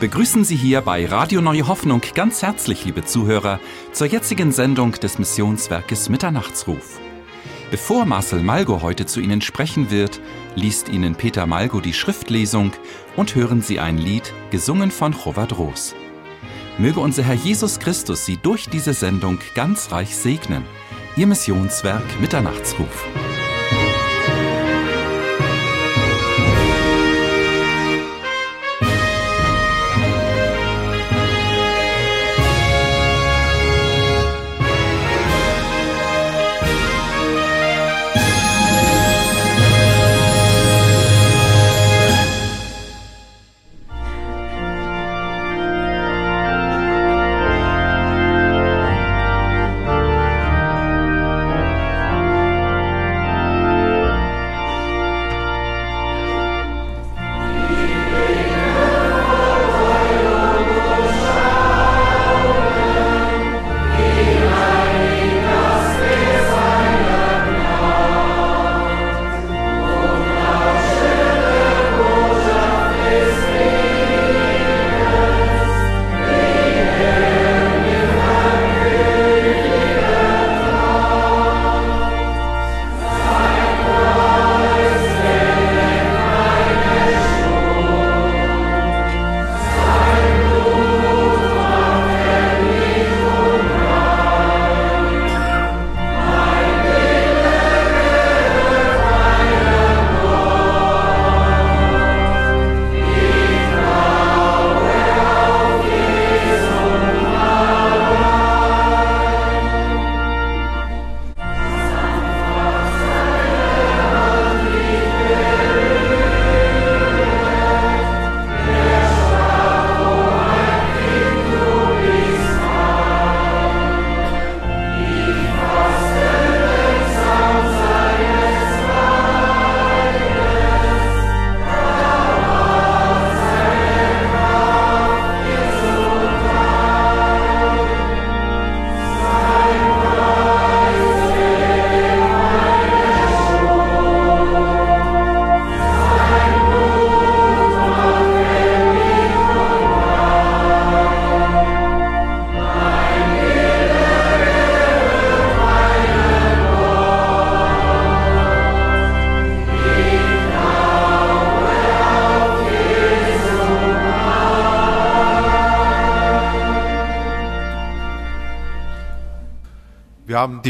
begrüßen Sie hier bei Radio Neue Hoffnung ganz herzlich, liebe Zuhörer, zur jetzigen Sendung des Missionswerkes Mitternachtsruf. Bevor Marcel Malgo heute zu Ihnen sprechen wird, liest Ihnen Peter Malgo die Schriftlesung und hören Sie ein Lied, gesungen von Chovat Roos. Möge unser Herr Jesus Christus Sie durch diese Sendung ganz reich segnen. Ihr Missionswerk Mitternachtsruf.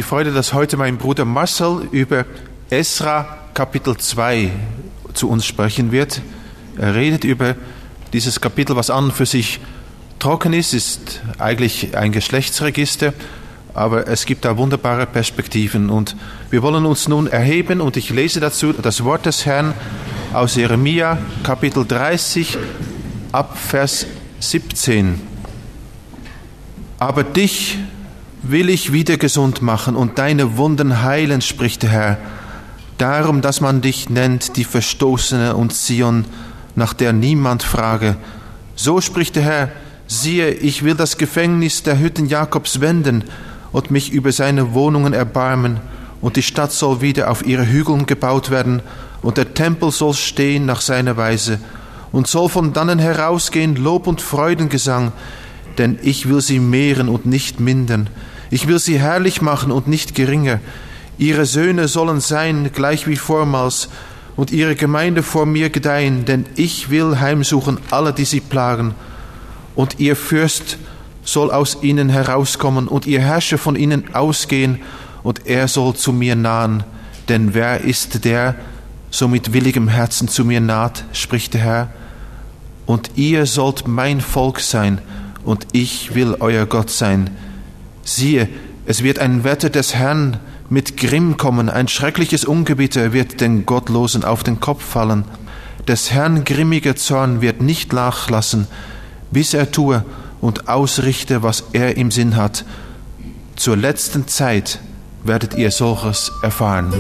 Die Freude, dass heute mein Bruder Marcel über Esra Kapitel 2 zu uns sprechen wird. Er redet über dieses Kapitel, was an und für sich trocken ist, ist eigentlich ein Geschlechtsregister, aber es gibt da wunderbare Perspektiven. Und wir wollen uns nun erheben und ich lese dazu das Wort des Herrn aus Jeremia Kapitel 30 ab Vers 17. Aber dich, will ich wieder gesund machen und deine Wunden heilen, spricht der Herr. Darum, dass man dich nennt, die Verstoßene und Zion, nach der niemand frage. So spricht der Herr, siehe, ich will das Gefängnis der Hütten Jakobs wenden und mich über seine Wohnungen erbarmen, und die Stadt soll wieder auf ihre Hügeln gebaut werden, und der Tempel soll stehen nach seiner Weise, und soll von dannen herausgehen Lob und Freudengesang, denn ich will sie mehren und nicht mindern. Ich will sie herrlich machen und nicht geringer. Ihre Söhne sollen sein gleich wie vormals und ihre Gemeinde vor mir gedeihen, denn ich will heimsuchen alle, die sie plagen. Und ihr Fürst soll aus ihnen herauskommen und ihr Herrscher von ihnen ausgehen und er soll zu mir nahen. Denn wer ist der, so mit willigem Herzen zu mir naht, spricht der Herr. Und ihr sollt mein Volk sein und ich will euer Gott sein Siehe, es wird ein Wetter des Herrn mit Grimm kommen, ein schreckliches Ungewitter wird den Gottlosen auf den Kopf fallen. Des Herrn grimmiger Zorn wird nicht nachlassen, bis er tue und ausrichte, was er im Sinn hat. Zur letzten Zeit werdet ihr solches erfahren.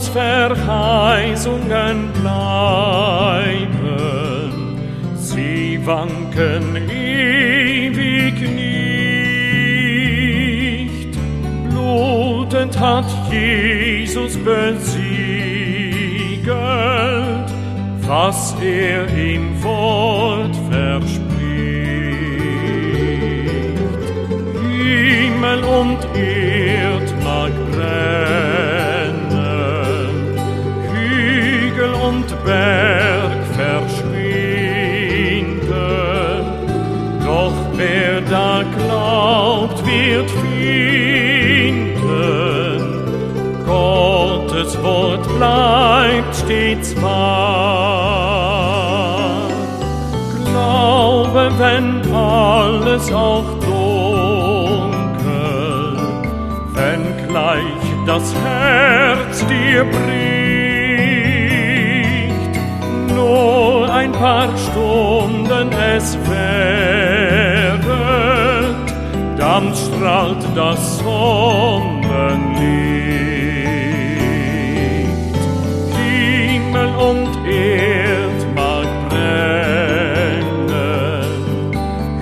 Gottes Verheißungen bleiben, sie wanken ewig nicht. Blutend hat Jesus besiegelt, was er im Wort Berg verschwinden, doch wer da glaubt, wird finden. Gottes Wort bleibt stets wahr. Glaube, wenn alles auch dunkel, wenn gleich das Herz dir bricht, ein paar Stunden es währet, dann strahlt das Sonnenlicht. Himmel und Erd mag brennen,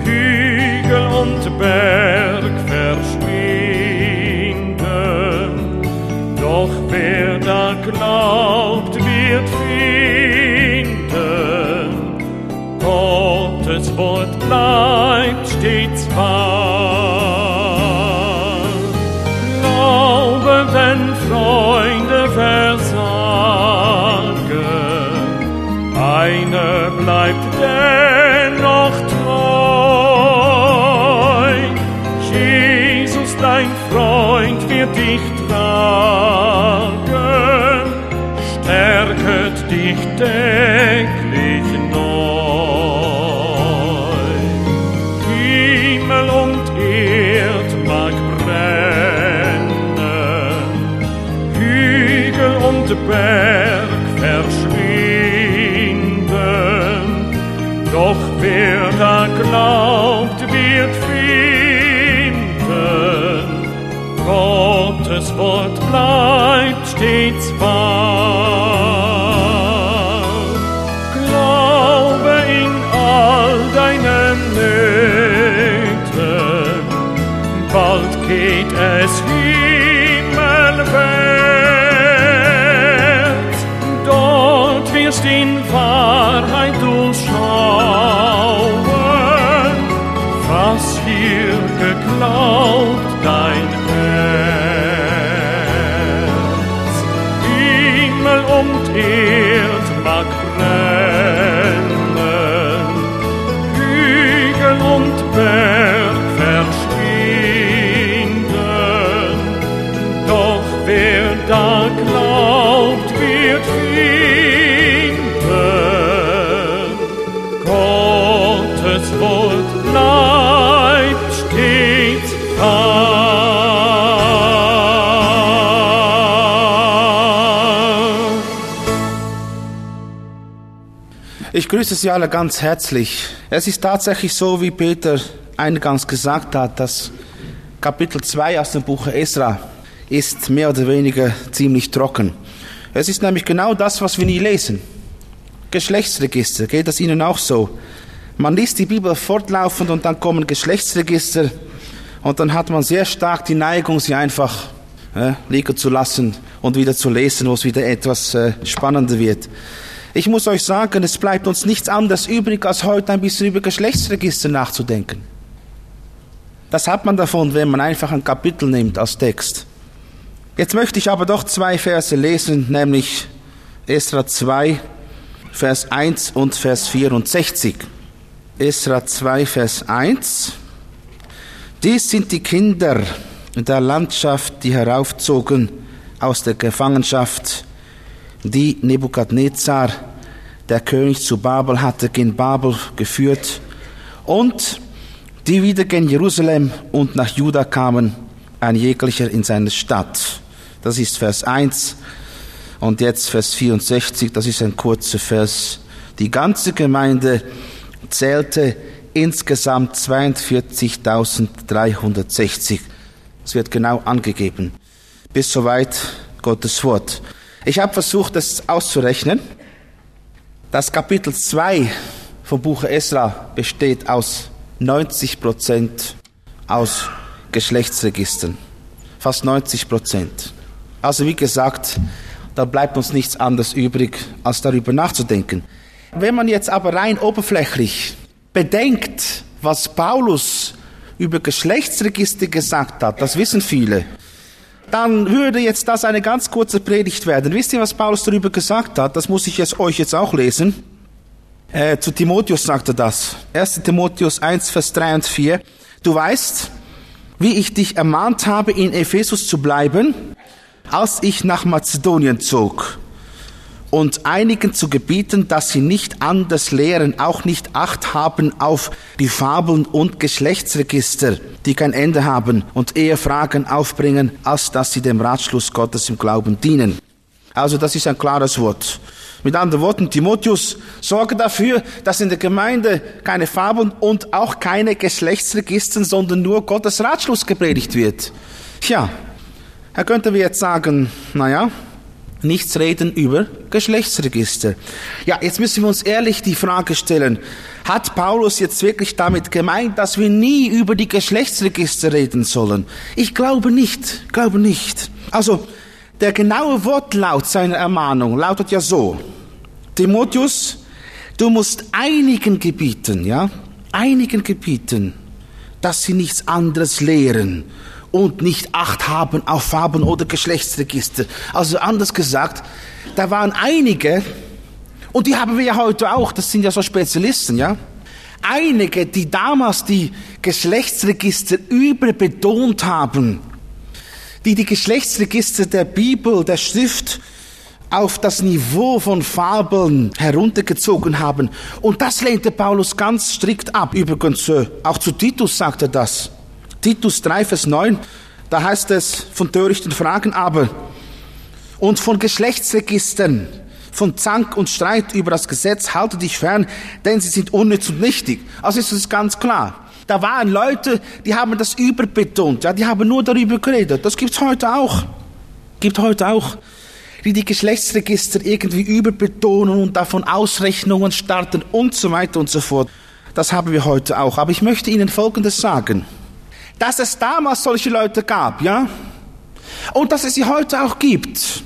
Hügel und Berg verschwinden, doch wer da glaubt, wird finden. Gottes Wort bleibt stets wahr. Ich grüße Sie alle ganz herzlich. Es ist tatsächlich so, wie Peter eingangs gesagt hat, dass Kapitel 2 aus dem Buch Esra ist mehr oder weniger ziemlich trocken. Es ist nämlich genau das, was wir nie lesen. Geschlechtsregister, geht das Ihnen auch so? Man liest die Bibel fortlaufend und dann kommen Geschlechtsregister und dann hat man sehr stark die Neigung, sie einfach äh, liegen zu lassen und wieder zu lesen, wo es wieder etwas äh, spannender wird. Ich muss euch sagen, es bleibt uns nichts anderes übrig, als heute ein bisschen über Geschlechtsregister nachzudenken. Das hat man davon, wenn man einfach ein Kapitel nimmt als Text. Jetzt möchte ich aber doch zwei Verse lesen, nämlich Esra 2, Vers 1 und Vers 64. Esra 2, Vers 1. Dies sind die Kinder der Landschaft, die heraufzogen aus der Gefangenschaft, die Nebukadnezar, der König zu Babel hatte, gen Babel geführt, und die wieder gen Jerusalem und nach Juda kamen, ein jeglicher in seine Stadt. Das ist Vers 1. Und jetzt Vers 64, das ist ein kurzer Vers. Die ganze Gemeinde zählte insgesamt 42.360. Es wird genau angegeben. Bis soweit Gottes Wort. Ich habe versucht, das auszurechnen. Das Kapitel 2 vom Buch Esra besteht aus 90 Prozent aus Geschlechtsregistern. Fast 90 Prozent. Also wie gesagt, da bleibt uns nichts anderes übrig, als darüber nachzudenken. Wenn man jetzt aber rein oberflächlich bedenkt, was Paulus über Geschlechtsregister gesagt hat, das wissen viele, dann würde jetzt das eine ganz kurze Predigt werden. Wisst ihr, was Paulus darüber gesagt hat? Das muss ich jetzt, euch jetzt auch lesen. Äh, zu Timotheus sagt er das. 1. Timotheus 1, Vers 3 und 4. Du weißt, wie ich dich ermahnt habe, in Ephesus zu bleiben, als ich nach Mazedonien zog und einigen zu gebieten, dass sie nicht anders lehren, auch nicht Acht haben auf die Fabeln und Geschlechtsregister, die kein Ende haben und eher Fragen aufbringen, als dass sie dem Ratschluss Gottes im Glauben dienen. Also das ist ein klares Wort. Mit anderen Worten, Timotheus, sorge dafür, dass in der Gemeinde keine Fabeln und auch keine Geschlechtsregister, sondern nur Gottes Ratschluss gepredigt wird. Tja, da könnten wir jetzt sagen, naja, nichts reden über Geschlechtsregister. Ja, jetzt müssen wir uns ehrlich die Frage stellen, hat Paulus jetzt wirklich damit gemeint, dass wir nie über die Geschlechtsregister reden sollen? Ich glaube nicht, glaube nicht. Also, der genaue Wortlaut seiner Ermahnung lautet ja so, Timotheus, du musst einigen gebieten, ja, einigen gebieten, dass sie nichts anderes lehren und nicht Acht haben auf Farben oder Geschlechtsregister. Also anders gesagt, da waren einige, und die haben wir ja heute auch, das sind ja so Spezialisten, ja. Einige, die damals die Geschlechtsregister überbetont haben, die die Geschlechtsregister der Bibel, der Schrift auf das Niveau von Fabeln heruntergezogen haben. Und das lehnte Paulus ganz strikt ab. Übrigens, äh, auch zu Titus sagt er das. Titus 3, Vers 9, da heißt es von törichten Fragen aber und von Geschlechtsregistern, von Zank und Streit über das Gesetz halte dich fern, denn sie sind unnütz und nichtig. Also ist es ganz klar. Da waren Leute, die haben das überbetont, ja, die haben nur darüber geredet. Das gibt's heute auch. Gibt heute auch, die die Geschlechtsregister irgendwie überbetonen und davon Ausrechnungen starten und so weiter und so fort. Das haben wir heute auch. Aber ich möchte Ihnen Folgendes sagen dass es damals solche Leute gab, ja? Und dass es sie heute auch gibt.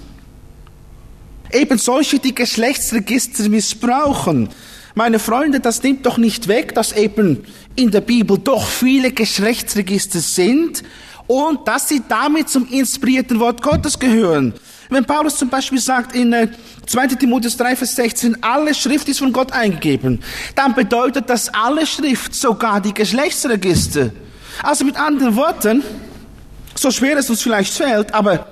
Eben solche, die Geschlechtsregister missbrauchen. Meine Freunde, das nimmt doch nicht weg, dass eben in der Bibel doch viele Geschlechtsregister sind und dass sie damit zum inspirierten Wort Gottes gehören. Wenn Paulus zum Beispiel sagt in 2 äh, Timotheus 3, Vers 16, alle Schrift ist von Gott eingegeben, dann bedeutet das alle Schrift, sogar die Geschlechtsregister. Also mit anderen Worten, so schwer es uns vielleicht fällt, aber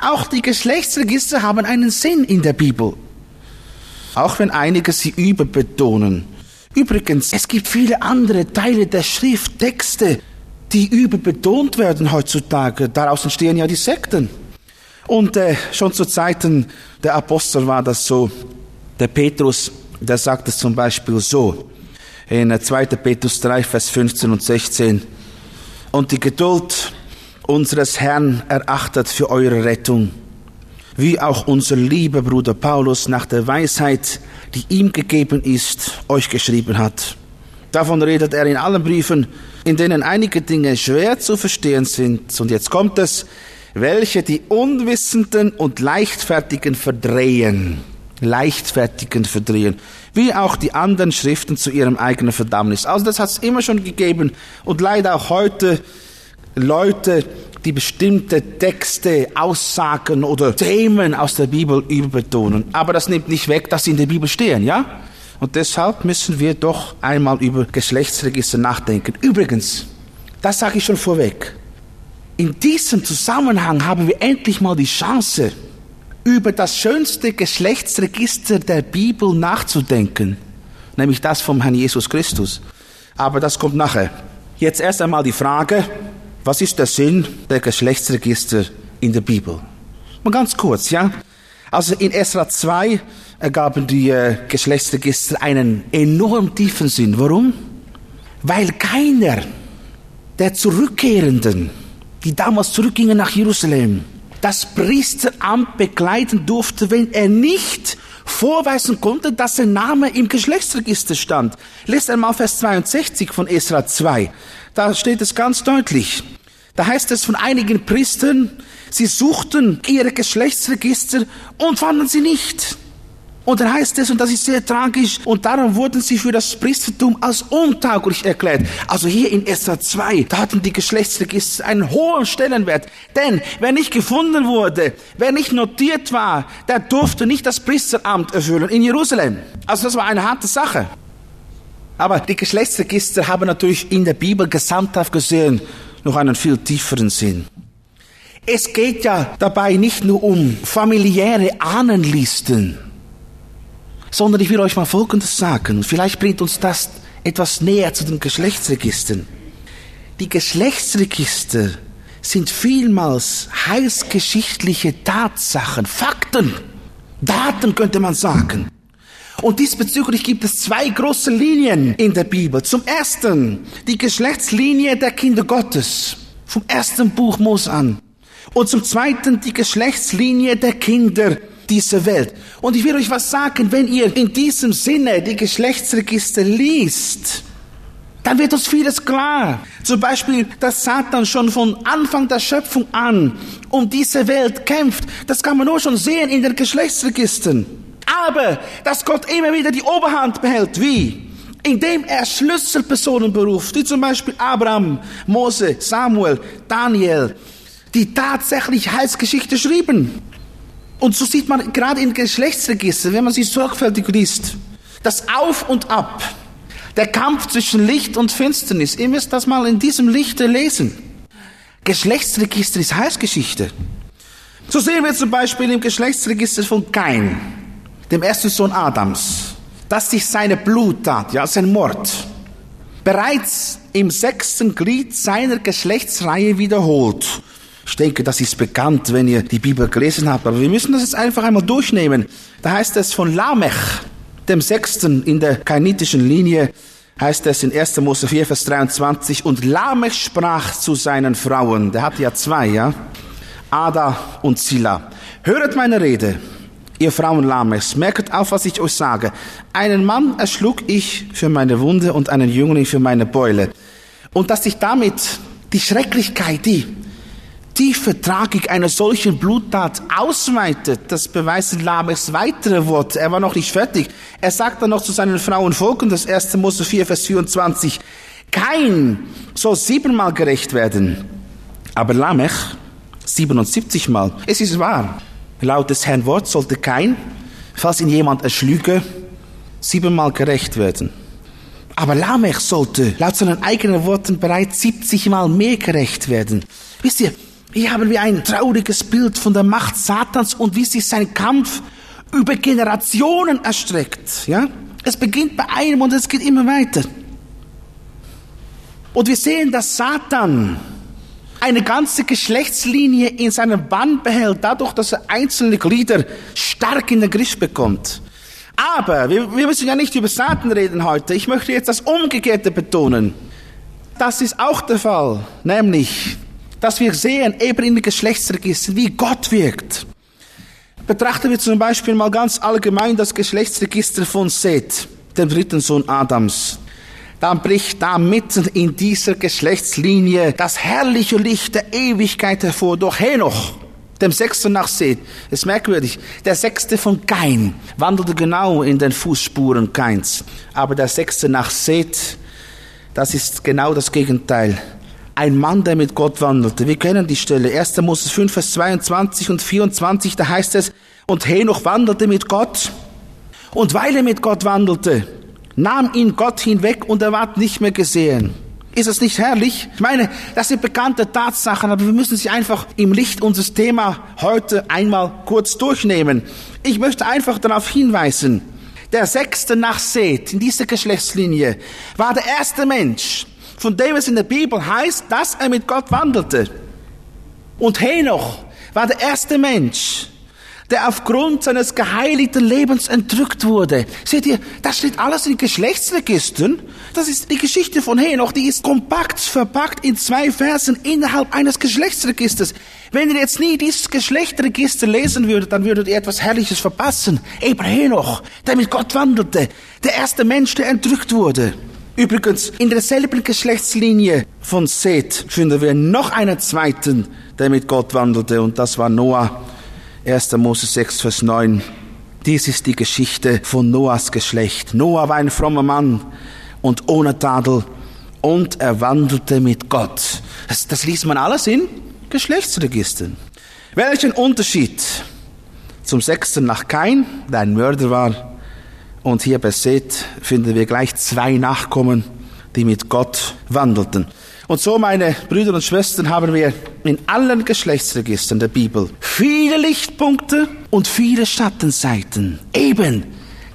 auch die Geschlechtsregister haben einen Sinn in der Bibel. Auch wenn einige sie überbetonen. Übrigens, es gibt viele andere Teile der Schrift, Texte, die überbetont werden heutzutage. Daraus entstehen ja die Sekten. Und äh, schon zu Zeiten der Apostel war das so. Der Petrus, der sagt es zum Beispiel so. In 2. Petrus 3, Vers 15 und 16 und die Geduld unseres Herrn erachtet für eure Rettung, wie auch unser lieber Bruder Paulus nach der Weisheit, die ihm gegeben ist, euch geschrieben hat. Davon redet er in allen Briefen, in denen einige Dinge schwer zu verstehen sind. Und jetzt kommt es, welche die Unwissenden und Leichtfertigen verdrehen. Leichtfertigen verdrehen wie auch die anderen Schriften zu ihrem eigenen Verdammnis. Also das hat es immer schon gegeben und leider auch heute Leute, die bestimmte Texte, Aussagen oder Themen aus der Bibel überbetonen. Aber das nimmt nicht weg, dass sie in der Bibel stehen, ja? Und deshalb müssen wir doch einmal über Geschlechtsregister nachdenken. Übrigens, das sage ich schon vorweg. In diesem Zusammenhang haben wir endlich mal die Chance, über das schönste Geschlechtsregister der Bibel nachzudenken, nämlich das vom Herrn Jesus Christus. Aber das kommt nachher. Jetzt erst einmal die Frage, was ist der Sinn der Geschlechtsregister in der Bibel? Mal ganz kurz, ja? Also in Esra 2 ergaben die äh, Geschlechtsregister einen enorm tiefen Sinn. Warum? Weil keiner der Zurückkehrenden, die damals zurückgingen nach Jerusalem, das Priesteramt begleiten durfte, wenn er nicht vorweisen konnte, dass sein Name im Geschlechtsregister stand. Lest einmal Vers 62 von Esra 2. Da steht es ganz deutlich. Da heißt es von einigen Priestern, sie suchten ihre Geschlechtsregister und fanden sie nicht. Und dann heißt es, und das ist sehr tragisch, und darum wurden sie für das Priestertum als untauglich erklärt. Also hier in Esther 2, da hatten die Geschlechtsregister einen hohen Stellenwert. Denn wer nicht gefunden wurde, wer nicht notiert war, der durfte nicht das Priesteramt erfüllen in Jerusalem. Also das war eine harte Sache. Aber die Geschlechtsregister haben natürlich in der Bibel gesamthaft gesehen noch einen viel tieferen Sinn. Es geht ja dabei nicht nur um familiäre Ahnenlisten, sondern ich will euch mal Folgendes sagen. Vielleicht bringt uns das etwas näher zu den Geschlechtsregistern. Die Geschlechtsregister sind vielmals heilsgeschichtliche Tatsachen, Fakten, Daten könnte man sagen. Und diesbezüglich gibt es zwei große Linien in der Bibel. Zum ersten die Geschlechtslinie der Kinder Gottes, vom ersten Buch Mose an. Und zum zweiten die Geschlechtslinie der Kinder dieser Welt. Und ich will euch was sagen, wenn ihr in diesem Sinne die Geschlechtsregister liest, dann wird uns vieles klar. Zum Beispiel, dass Satan schon von Anfang der Schöpfung an um diese Welt kämpft. Das kann man nur schon sehen in den Geschlechtsregistern. Aber, dass Gott immer wieder die Oberhand behält. Wie? Indem er Schlüsselpersonen beruft, wie zum Beispiel Abraham, Mose, Samuel, Daniel, die tatsächlich Heilsgeschichte schrieben. Und so sieht man gerade in Geschlechtsregistern, wenn man sie sorgfältig liest, das Auf und Ab, der Kampf zwischen Licht und Finsternis. Ihr müsst das mal in diesem Lichte lesen. Geschlechtsregister ist Heilsgeschichte. So sehen wir zum Beispiel im Geschlechtsregister von Kain, dem ersten Sohn Adams, dass sich seine Bluttat, ja, sein Mord, bereits im sechsten Glied seiner Geschlechtsreihe wiederholt. Ich denke, das ist bekannt, wenn ihr die Bibel gelesen habt, aber wir müssen das jetzt einfach einmal durchnehmen. Da heißt es von Lamech, dem Sechsten in der kainitischen Linie, heißt es in 1. Mose 4, Vers 23, und Lamech sprach zu seinen Frauen, der hat ja zwei, ja, Ada und Zilla, höret meine Rede, ihr Frauen Lamechs, merket auf, was ich euch sage. Einen Mann erschlug ich für meine Wunde und einen Jüngling für meine Beule. Und dass ich damit die Schrecklichkeit, die tiefe Tragik einer solchen Bluttat ausweitet, das beweisen Lamechs weitere Worte. Er war noch nicht fertig. Er sagt dann noch zu seinen Frauen folgendes, 1. Mose 4, Vers 24. Kein soll siebenmal gerecht werden, aber Lamech 77 Mal. Es ist wahr. Laut des Herrn Wort sollte kein, falls ihn jemand erschlüge, siebenmal gerecht werden. Aber Lamech sollte laut seinen eigenen Worten bereits 70 Mal mehr gerecht werden. Wisst ihr, hier haben wir ein trauriges Bild von der Macht Satans und wie sich sein Kampf über Generationen erstreckt. Ja? Es beginnt bei einem und es geht immer weiter. Und wir sehen, dass Satan eine ganze Geschlechtslinie in seinem Bann behält, dadurch, dass er einzelne Glieder stark in den Griff bekommt. Aber wir, wir müssen ja nicht über Satan reden heute. Ich möchte jetzt das Umgekehrte betonen. Das ist auch der Fall, nämlich dass wir sehen, eben in den Geschlechtsregistern, wie Gott wirkt. Betrachten wir zum Beispiel mal ganz allgemein das Geschlechtsregister von Seth, dem dritten Sohn Adams. Dann bricht da mitten in dieser Geschlechtslinie das herrliche Licht der Ewigkeit hervor durch Henoch, dem Sechsten nach Seth. Ist merkwürdig. Der Sechste von Kain wandelte genau in den Fußspuren Kains. Aber der Sechste nach Seth, das ist genau das Gegenteil ein Mann, der mit Gott wandelte. Wir kennen die Stelle. 1. Moses 5, Vers 22 und 24, da heißt es, und Henoch wandelte mit Gott. Und weil er mit Gott wandelte, nahm ihn Gott hinweg und er ward nicht mehr gesehen. Ist es nicht herrlich? Ich meine, das sind bekannte Tatsachen, aber wir müssen sie einfach im Licht unseres Thema heute einmal kurz durchnehmen. Ich möchte einfach darauf hinweisen, der sechste nach Seth in dieser Geschlechtslinie war der erste Mensch, von dem es in der Bibel heißt, dass er mit Gott wandelte. Und Henoch war der erste Mensch, der aufgrund seines geheiligten Lebens entrückt wurde. Seht ihr, das steht alles in Geschlechtsregistern. Das ist die Geschichte von Henoch, die ist kompakt verpackt in zwei Versen innerhalb eines Geschlechtsregisters. Wenn ihr jetzt nie dieses Geschlechtsregister lesen würdet, dann würdet ihr etwas Herrliches verpassen. Eben Henoch, der mit Gott wandelte, der erste Mensch, der entrückt wurde. Übrigens, in derselben Geschlechtslinie von Seth finden wir noch einen zweiten, der mit Gott wandelte, und das war Noah. 1. Mose 6, Vers 9. Dies ist die Geschichte von Noahs Geschlecht. Noah war ein frommer Mann und ohne Tadel und er wandelte mit Gott. Das, das liest man alles in Geschlechtsregistern. Welchen Unterschied zum sechsten nach Kain, der ein Mörder war, und hier bei Seth finden wir gleich zwei Nachkommen, die mit Gott wandelten. Und so, meine Brüder und Schwestern, haben wir in allen Geschlechtsregistern der Bibel viele Lichtpunkte und viele Schattenseiten. Eben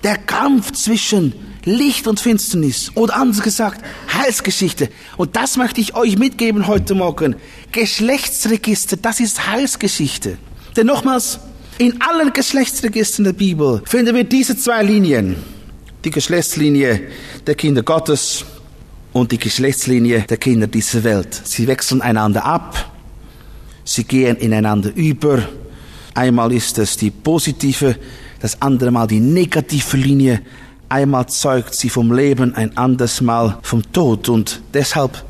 der Kampf zwischen Licht und Finsternis oder anders gesagt Heilsgeschichte. Und das möchte ich euch mitgeben heute Morgen. Geschlechtsregister, das ist Heilsgeschichte. Denn nochmals, in allen Geschlechtsregistern der Bibel finden wir diese zwei Linien. Die Geschlechtslinie der Kinder Gottes und die Geschlechtslinie der Kinder dieser Welt. Sie wechseln einander ab. Sie gehen ineinander über. Einmal ist es die positive, das andere Mal die negative Linie. Einmal zeugt sie vom Leben, ein anderes Mal vom Tod. Und deshalb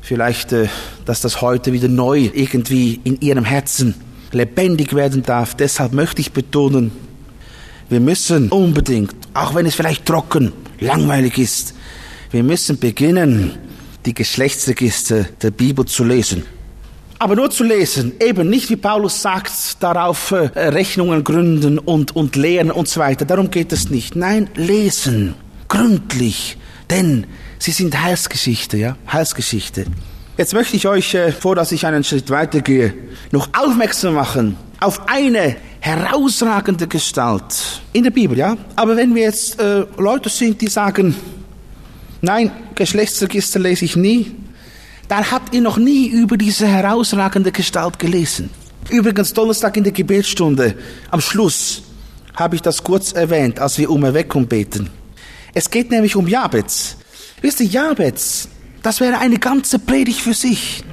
vielleicht, äh, dass das heute wieder neu irgendwie in ihrem Herzen lebendig werden darf. Deshalb möchte ich betonen, wir müssen unbedingt, auch wenn es vielleicht trocken, langweilig ist, wir müssen beginnen, die Geschlechtsregister der Bibel zu lesen. Aber nur zu lesen, eben nicht wie Paulus sagt, darauf äh, Rechnungen gründen und, und lehren und so weiter. Darum geht es nicht. Nein, lesen, gründlich, denn sie sind Heilsgeschichte, ja, Heilsgeschichte. Jetzt möchte ich euch, äh, vor dass ich einen Schritt weitergehe, noch aufmerksam machen auf eine herausragende Gestalt in der Bibel, ja. Aber wenn wir jetzt äh, Leute sind, die sagen, nein, Geschlechtsregister lese ich nie, dann habt ihr noch nie über diese herausragende Gestalt gelesen. Übrigens, Donnerstag in der Gebetsstunde, am Schluss, habe ich das kurz erwähnt, als wir um Erweckung beten. Es geht nämlich um Jabez. Wisst ihr, Jabez, das wäre eine ganze Predigt für sich.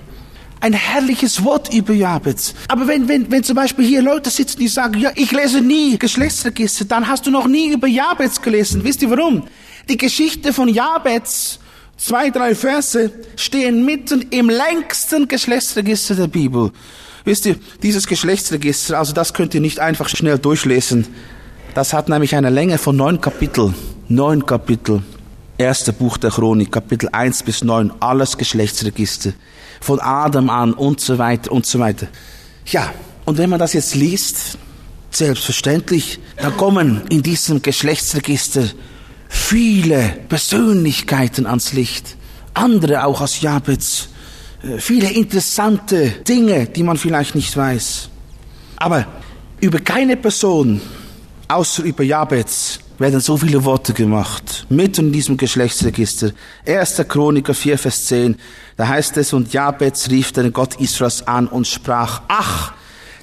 Ein herrliches Wort über Jabez. Aber wenn, wenn, wenn zum Beispiel hier Leute sitzen, die sagen, ja, ich lese nie Geschlechtsregister, dann hast du noch nie über Jabez gelesen. Wisst ihr warum? Die Geschichte von Jabez, zwei, drei Verse, stehen mitten im längsten Geschlechtsregister der Bibel. Wisst ihr, dieses Geschlechtsregister, also das könnt ihr nicht einfach schnell durchlesen. Das hat nämlich eine Länge von neun Kapitel. Neun Kapitel. Erste Buch der Chronik, Kapitel 1 bis 9, alles Geschlechtsregister. Von Adam an und so weiter und so weiter. Ja, und wenn man das jetzt liest, selbstverständlich, dann kommen in diesem Geschlechtsregister viele Persönlichkeiten ans Licht. Andere auch aus Jabez. Äh, viele interessante Dinge, die man vielleicht nicht weiß. Aber über keine Person, außer über Jabez, werden so viele Worte gemacht, mitten in diesem Geschlechtsregister. 1. Chroniker 4, Vers 10, da heißt es, und Jabez rief den Gott Israels an und sprach, ach,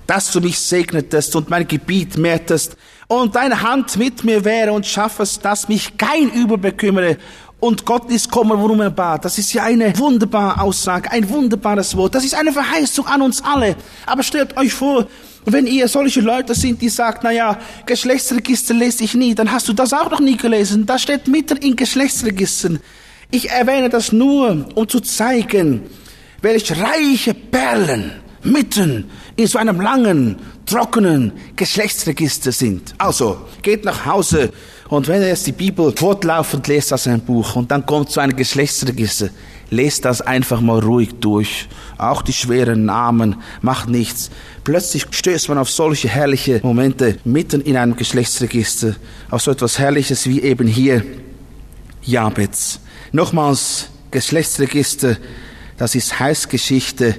dass du mich segnetest und mein Gebiet mehrtest und deine Hand mit mir wäre und schaffest, dass mich kein Übel bekümmere und Gott ist kommen, worum er bat. Das ist ja eine wunderbare Aussage, ein wunderbares Wort. Das ist eine Verheißung an uns alle. Aber stellt euch vor, wenn ihr solche Leute sind, die sagt, na ja, Geschlechtsregister lese ich nie, dann hast du das auch noch nie gelesen. Das steht mitten in Geschlechtsregistern. Ich erwähne das nur, um zu zeigen, welch reiche Perlen mitten in so einem langen, trockenen Geschlechtsregister sind. Also, geht nach Hause und wenn ihr jetzt die Bibel fortlaufend lest aus einem Buch und dann kommt so ein Geschlechtsregister, lest das einfach mal ruhig durch. Auch die schweren Namen, macht nichts. Plötzlich stößt man auf solche herrliche Momente mitten in einem Geschlechtsregister, auf so etwas Herrliches wie eben hier Jabez. Nochmals, Geschlechtsregister, das ist Heißgeschichte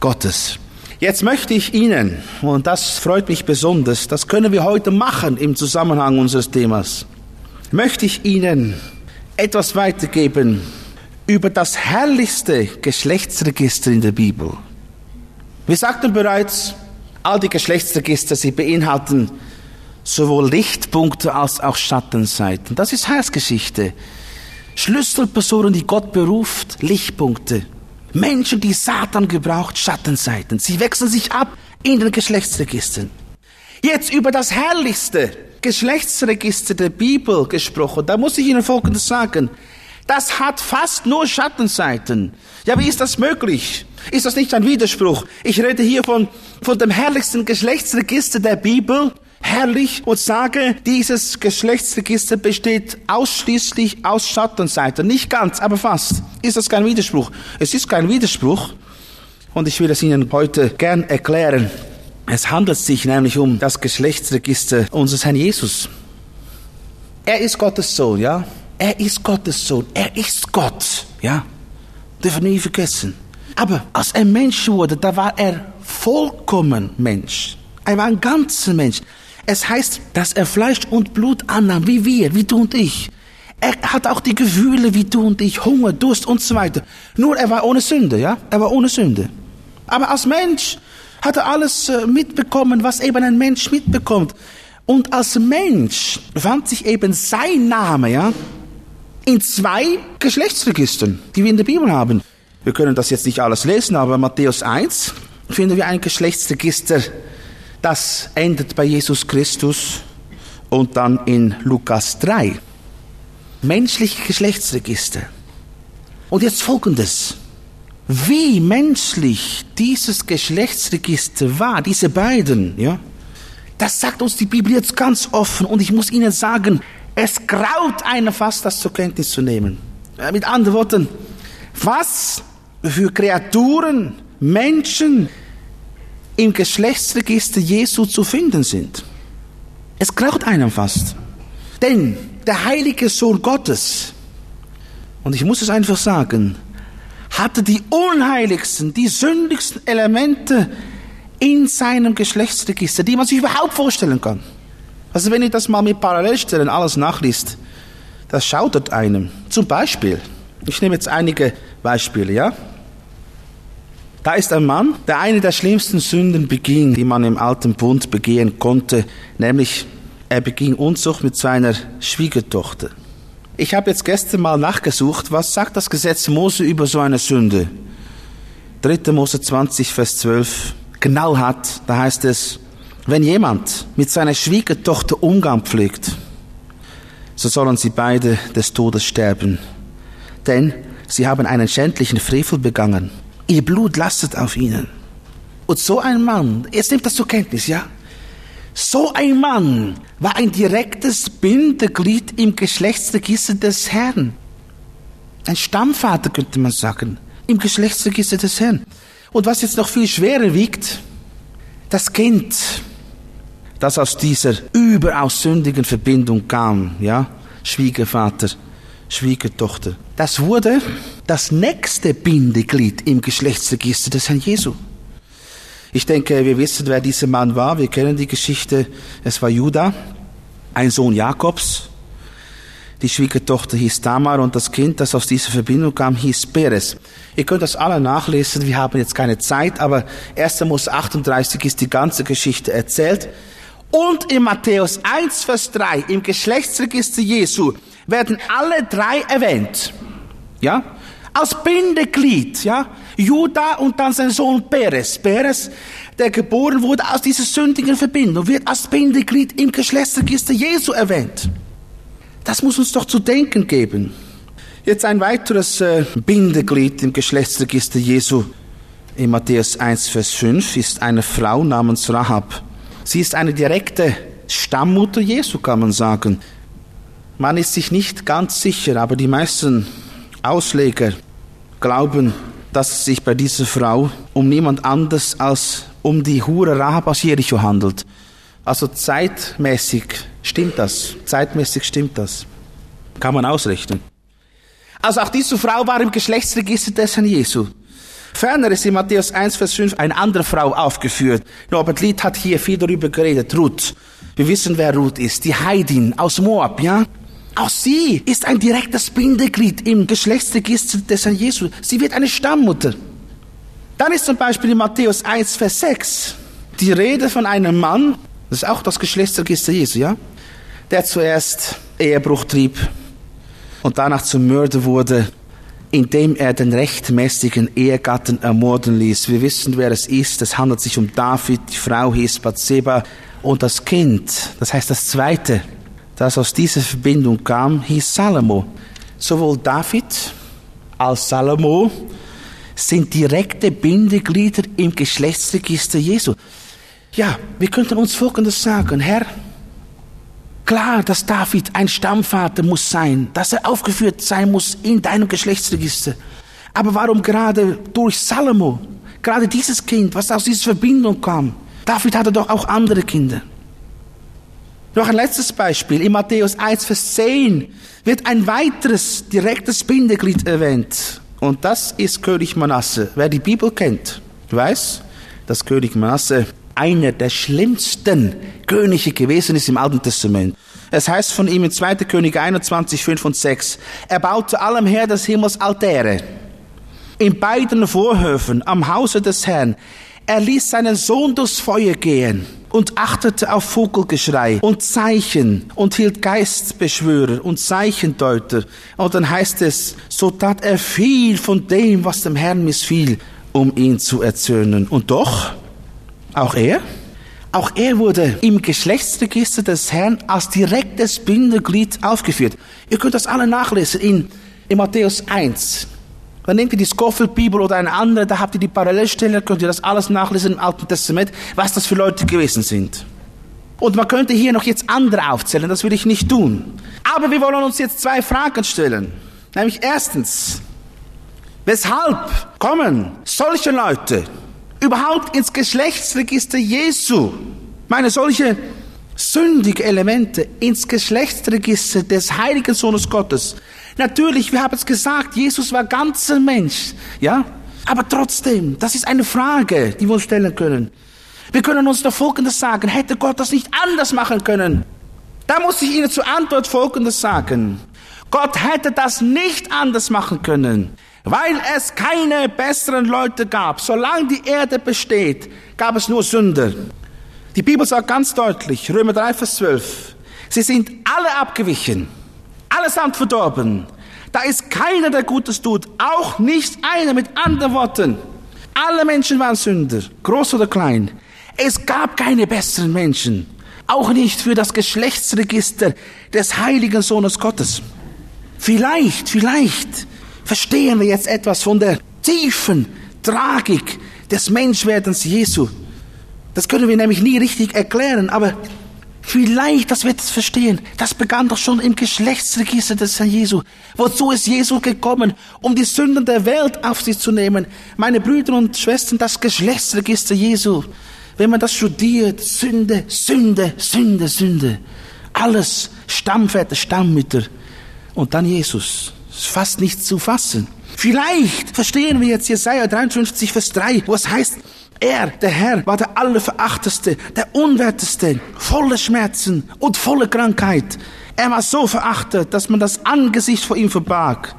Gottes. Jetzt möchte ich Ihnen, und das freut mich besonders, das können wir heute machen im Zusammenhang unseres Themas, möchte ich Ihnen etwas weitergeben über das herrlichste Geschlechtsregister in der Bibel. Wir sagten bereits, All die Geschlechtsregister, sie beinhalten sowohl Lichtpunkte als auch Schattenseiten. Das ist Heilsgeschichte. Schlüsselpersonen, die Gott beruft, Lichtpunkte. Menschen, die Satan gebraucht, Schattenseiten. Sie wechseln sich ab in den Geschlechtsregistern. Jetzt über das herrlichste Geschlechtsregister der Bibel gesprochen. Da muss ich Ihnen Folgendes sagen. Das hat fast nur Schattenseiten. Ja, wie ist das möglich? Ist das nicht ein Widerspruch? Ich rede hier von, von dem herrlichsten Geschlechtsregister der Bibel herrlich und sage, dieses Geschlechtsregister besteht ausschließlich aus Schattenseiten. Nicht ganz, aber fast. Ist das kein Widerspruch? Es ist kein Widerspruch. Und ich will es Ihnen heute gern erklären. Es handelt sich nämlich um das Geschlechtsregister unseres Herrn Jesus. Er ist Gottes Sohn, ja? Er ist Gottes Sohn. Er ist Gott, ja? Dürfen wir nie vergessen. Aber als er Mensch wurde, da war er vollkommen Mensch. Er war ein ganzer Mensch. Es heißt, dass er Fleisch und Blut annahm, wie wir, wie du und ich. Er hat auch die Gefühle wie du und ich, Hunger, Durst und so weiter. Nur er war ohne Sünde, ja? Er war ohne Sünde. Aber als Mensch hat er alles äh, mitbekommen, was eben ein Mensch mitbekommt. Und als Mensch fand sich eben sein Name, ja, in zwei Geschlechtsregistern, die wir in der Bibel haben. Wir können das jetzt nicht alles lesen, aber Matthäus 1 finden wir ein Geschlechtsregister das endet bei Jesus Christus und dann in Lukas 3. Menschliche Geschlechtsregister. Und jetzt folgendes. Wie menschlich dieses Geschlechtsregister war, diese beiden, ja, das sagt uns die Bibel jetzt ganz offen und ich muss Ihnen sagen, es graut einer fast, das zur Kenntnis zu nehmen. Mit anderen Worten, was für Kreaturen, Menschen, im Geschlechtsregister Jesu zu finden sind. Es graut einem fast. Denn der heilige Sohn Gottes, und ich muss es einfach sagen, hatte die unheiligsten, die sündigsten Elemente in seinem Geschlechtsregister, die man sich überhaupt vorstellen kann. Also wenn ihr das mal mit Parallelstellen alles nachliest, das schaudert einem. Zum Beispiel, ich nehme jetzt einige Beispiele, ja? Da ist ein Mann, der eine der schlimmsten Sünden beging, die man im alten Bund begehen konnte, nämlich er beging Unzucht mit seiner Schwiegertochter. Ich habe jetzt gestern mal nachgesucht, was sagt das Gesetz Mose über so eine Sünde? 3. Mose 20, Vers 12. Genau hat, da heißt es, wenn jemand mit seiner Schwiegertochter Umgang pflegt, so sollen sie beide des Todes sterben. Denn sie haben einen schändlichen Frevel begangen. Ihr Blut lastet auf ihnen. Und so ein Mann, jetzt nimmt das zur Kenntnis, ja? So ein Mann war ein direktes Bindeglied im Geschlechtsregister des Herrn. Ein Stammvater könnte man sagen, im Geschlechtsregister des Herrn. Und was jetzt noch viel schwerer wiegt, das Kind, das aus dieser überaus sündigen Verbindung kam, ja, Schwiegervater, Schwiegertochter. Das wurde das nächste Bindeglied im Geschlechtsregister des Herrn Jesu. Ich denke, wir wissen, wer dieser Mann war. Wir kennen die Geschichte. Es war Judah, ein Sohn Jakobs. Die Schwiegertochter hieß Tamar und das Kind, das aus dieser Verbindung kam, hieß Peres. Ihr könnt das alle nachlesen. Wir haben jetzt keine Zeit, aber 1. Mose 38 ist die ganze Geschichte erzählt. Und in Matthäus 1, Vers 3, im Geschlechtsregister Jesu, werden alle drei erwähnt. Ja? Als Bindeglied, ja? Judah und dann sein Sohn Peres. Peres, der geboren wurde aus dieser sündigen Verbindung, wird als Bindeglied im Geschlechtsregister Jesu erwähnt. Das muss uns doch zu denken geben. Jetzt ein weiteres äh, Bindeglied im Geschlechtsregister Jesu in Matthäus 1, Vers 5 ist eine Frau namens Rahab. Sie ist eine direkte Stammmutter Jesu, kann man sagen. Man ist sich nicht ganz sicher, aber die meisten Ausleger glauben, dass es sich bei dieser Frau um niemand anders als um die Hure Rahab aus Jericho handelt. Also zeitmäßig stimmt das. Zeitmäßig stimmt das. Kann man ausrechnen. Also auch diese Frau war im Geschlechtsregister des Herrn Jesu. Ferner ist in Matthäus 1, Vers 5 eine andere Frau aufgeführt. Norbert Lied hat hier viel darüber geredet. Ruth. Wir wissen, wer Ruth ist. Die Heidin aus Moab, ja? Auch sie ist ein direktes Bindeglied im Geschlechtsregister des Herrn Jesus. Sie wird eine Stammmutter. Dann ist zum Beispiel in Matthäus 1, Vers 6 die Rede von einem Mann, das ist auch das Geschlechtsregister Jesu, ja, der zuerst Ehebruch trieb und danach zum Mörder wurde, indem er den rechtmäßigen Ehegatten ermorden ließ. Wir wissen, wer es ist. Es handelt sich um David, die Frau hieß Bathseba und das Kind, das heißt das zweite, das aus dieser Verbindung kam, hieß Salomo. Sowohl David als Salomo sind direkte Bindeglieder im Geschlechtsregister Jesu. Ja, wir könnten uns Folgendes sagen, Herr, klar, dass David ein Stammvater muss sein, dass er aufgeführt sein muss in deinem Geschlechtsregister. Aber warum gerade durch Salomo, gerade dieses Kind, was aus dieser Verbindung kam? David hatte doch auch andere Kinder. Noch ein letztes Beispiel. In Matthäus 1, Vers 10 wird ein weiteres direktes Bindeglied erwähnt. Und das ist König Manasse. Wer die Bibel kennt, weiß, dass König Manasse einer der schlimmsten Könige gewesen ist im Alten Testament. Es heißt von ihm in 2. König 21, 5 und 6, er baute allem Herr des Himmels Altäre. In beiden Vorhöfen am Hause des Herrn. Er ließ seinen Sohn durchs Feuer gehen und achtete auf Vogelgeschrei und Zeichen und hielt Geistbeschwörer und Zeichendeuter. Und dann heißt es, so tat er viel von dem, was dem Herrn missfiel, um ihn zu erzürnen. Und doch, auch er, auch er wurde im Geschlechtsregister des Herrn als direktes Bindeglied aufgeführt. Ihr könnt das alle nachlesen in, in Matthäus 1. Dann nehmt ihr die Scofield-Bibel oder eine andere, da habt ihr die Parallelstellen, könnt ihr das alles nachlesen im Alten Testament, was das für Leute gewesen sind. Und man könnte hier noch jetzt andere aufzählen, das will ich nicht tun. Aber wir wollen uns jetzt zwei Fragen stellen. Nämlich erstens, weshalb kommen solche Leute überhaupt ins Geschlechtsregister Jesu. Meine solche sündige Elemente ins Geschlechtsregister des heiligen Sohnes Gottes. Natürlich, wir haben es gesagt, Jesus war ganzer Mensch, ja? Aber trotzdem, das ist eine Frage, die wir uns stellen können. Wir können uns da Folgendes sagen, hätte Gott das nicht anders machen können? Da muss ich Ihnen zur Antwort Folgendes sagen. Gott hätte das nicht anders machen können. Weil es keine besseren Leute gab. Solange die Erde besteht, gab es nur Sünder. Die Bibel sagt ganz deutlich, Römer 3, Vers 12, sie sind alle abgewichen, allesamt verdorben. Da ist keiner, der Gutes tut, auch nicht einer mit anderen Worten. Alle Menschen waren Sünder, groß oder klein. Es gab keine besseren Menschen, auch nicht für das Geschlechtsregister des heiligen Sohnes Gottes. Vielleicht, vielleicht verstehen wir jetzt etwas von der tiefen Tragik des Menschwerdens Jesu. Das können wir nämlich nie richtig erklären, aber vielleicht, dass wir das verstehen, das begann doch schon im Geschlechtsregister des Herrn Jesu. Wozu ist Jesus gekommen? Um die Sünden der Welt auf sich zu nehmen. Meine Brüder und Schwestern, das Geschlechtsregister Jesu. Wenn man das studiert, Sünde, Sünde, Sünde, Sünde. Alles Stammväter, Stammmütter. Und dann Jesus. Ist fast nicht zu fassen. Vielleicht verstehen wir jetzt Jesaja 53, Vers 3, wo es heißt, er, der Herr, war der Allerverachteste, der Unwerteste, voller Schmerzen und voller Krankheit. Er war so verachtet, dass man das Angesicht vor ihm verbarg.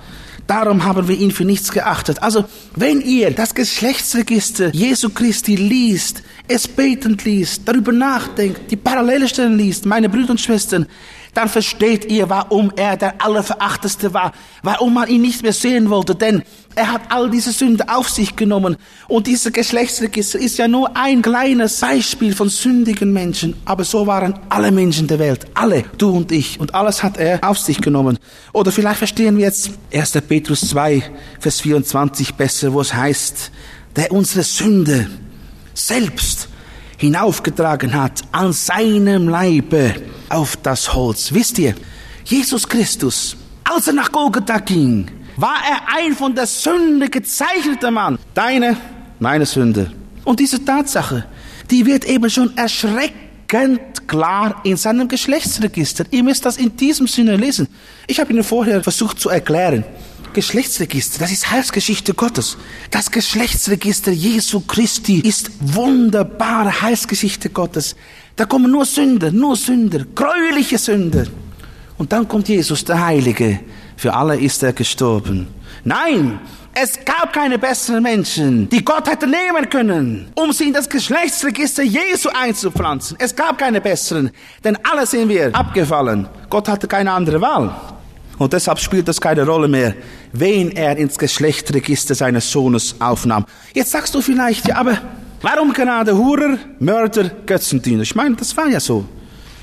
Darum haben wir ihn für nichts geachtet. Also, wenn ihr das Geschlechtsregister Jesu Christi liest, es betend liest, darüber nachdenkt, die Parallelstellen liest, meine Brüder und Schwestern, dann versteht ihr, warum er der Allerverachteste war, warum man ihn nicht mehr sehen wollte, denn er hat all diese Sünde auf sich genommen. Und dieser Geschlechtsregister ist ja nur ein kleines Beispiel von sündigen Menschen, aber so waren alle Menschen der Welt, alle, du und ich, und alles hat er auf sich genommen. Oder vielleicht verstehen wir jetzt 1. Petrus 2, Vers 24 besser, wo es heißt, der unsere Sünde selbst hinaufgetragen hat an seinem Leibe auf das Holz. Wisst ihr, Jesus Christus, als er nach Golgatha ging, war er ein von der Sünde gezeichneter Mann. Deine, meine Sünde. Und diese Tatsache, die wird eben schon erschreckend klar in seinem Geschlechtsregister. Ihr müsst das in diesem Sinne lesen. Ich habe Ihnen vorher versucht zu erklären. Geschlechtsregister, das ist Heilsgeschichte Gottes. Das Geschlechtsregister Jesu Christi ist wunderbare Heilsgeschichte Gottes. Da kommen nur Sünder, nur Sünder, gräuliche Sünder. Und dann kommt Jesus, der Heilige. Für alle ist er gestorben. Nein, es gab keine besseren Menschen, die Gott hätte nehmen können, um sie in das Geschlechtsregister Jesu einzupflanzen. Es gab keine besseren, denn alle sind wir abgefallen. Gott hatte keine andere Wahl. Und deshalb spielt es keine Rolle mehr, wen er ins Geschlechtsregister seines Sohnes aufnahm. Jetzt sagst du vielleicht, ja, aber warum gerade Hurer, Mörder, Götzendiener? Ich meine, das war ja so.